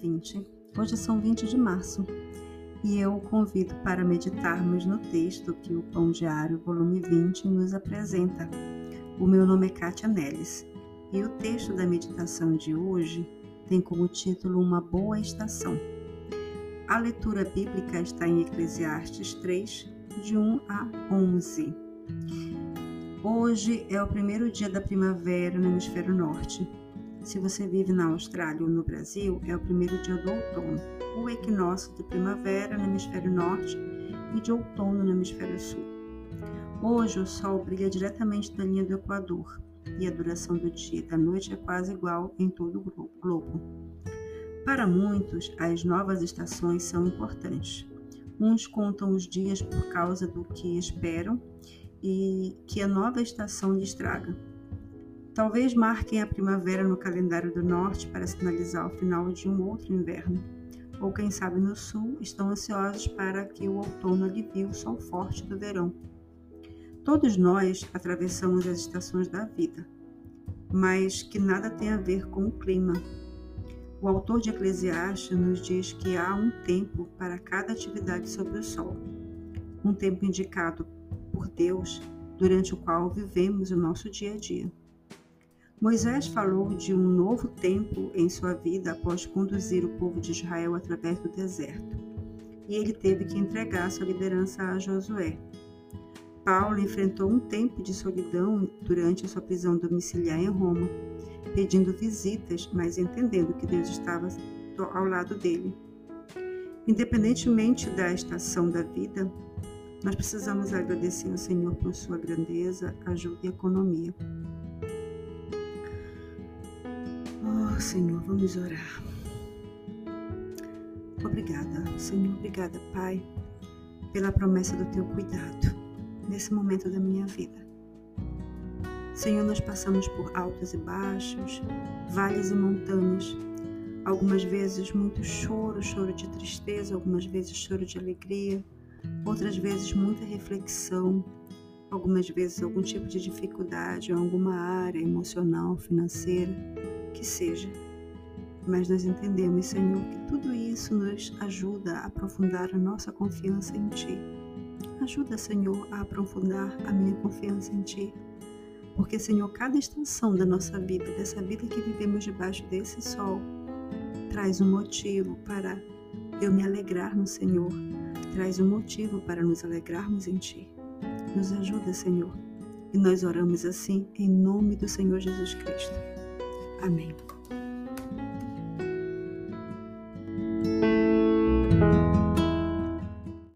gente. Hoje são 20 de março e eu o convido para meditarmos no texto que o Pão Diário, volume 20, nos apresenta. O meu nome é Kátia Neles e o texto da meditação de hoje tem como título Uma Boa Estação. A leitura bíblica está em Eclesiastes 3, de 1 a 11. Hoje é o primeiro dia da primavera no hemisfério norte se você vive na Austrália ou no Brasil, é o primeiro dia do outono, o equinócio de primavera no hemisfério norte e de outono no hemisfério sul. Hoje o sol brilha diretamente da linha do Equador e a duração do dia e da noite é quase igual em todo o globo. Para muitos, as novas estações são importantes. Uns contam os dias por causa do que esperam e que a nova estação lhes traga Talvez marquem a primavera no calendário do norte para sinalizar o final de um outro inverno. Ou quem sabe no sul estão ansiosos para que o outono alivie o sol forte do verão. Todos nós atravessamos as estações da vida, mas que nada tem a ver com o clima. O autor de Eclesiastes nos diz que há um tempo para cada atividade sobre o sol, um tempo indicado por Deus durante o qual vivemos o nosso dia a dia. Moisés falou de um novo tempo em sua vida após conduzir o povo de Israel através do deserto, e ele teve que entregar sua liderança a Josué. Paulo enfrentou um tempo de solidão durante sua prisão domiciliar em Roma, pedindo visitas, mas entendendo que Deus estava ao lado dele. Independentemente da estação da vida, nós precisamos agradecer ao Senhor por sua grandeza, ajuda e economia. Senhor, vamos orar. Obrigada, Senhor, obrigada, Pai, pela promessa do teu cuidado nesse momento da minha vida. Senhor, nós passamos por altos e baixos, vales e montanhas. Algumas vezes muito choro, choro de tristeza, algumas vezes choro de alegria, outras vezes muita reflexão, algumas vezes algum tipo de dificuldade em alguma área emocional, financeira que seja. Mas nós entendemos, Senhor, que tudo isso nos ajuda a aprofundar a nossa confiança em Ti. Ajuda, Senhor, a aprofundar a minha confiança em Ti. Porque, Senhor, cada estação da nossa vida, dessa vida que vivemos debaixo desse sol, traz um motivo para eu me alegrar no Senhor, traz um motivo para nos alegrarmos em Ti. Nos ajuda, Senhor. E nós oramos assim em nome do Senhor Jesus Cristo. Amém.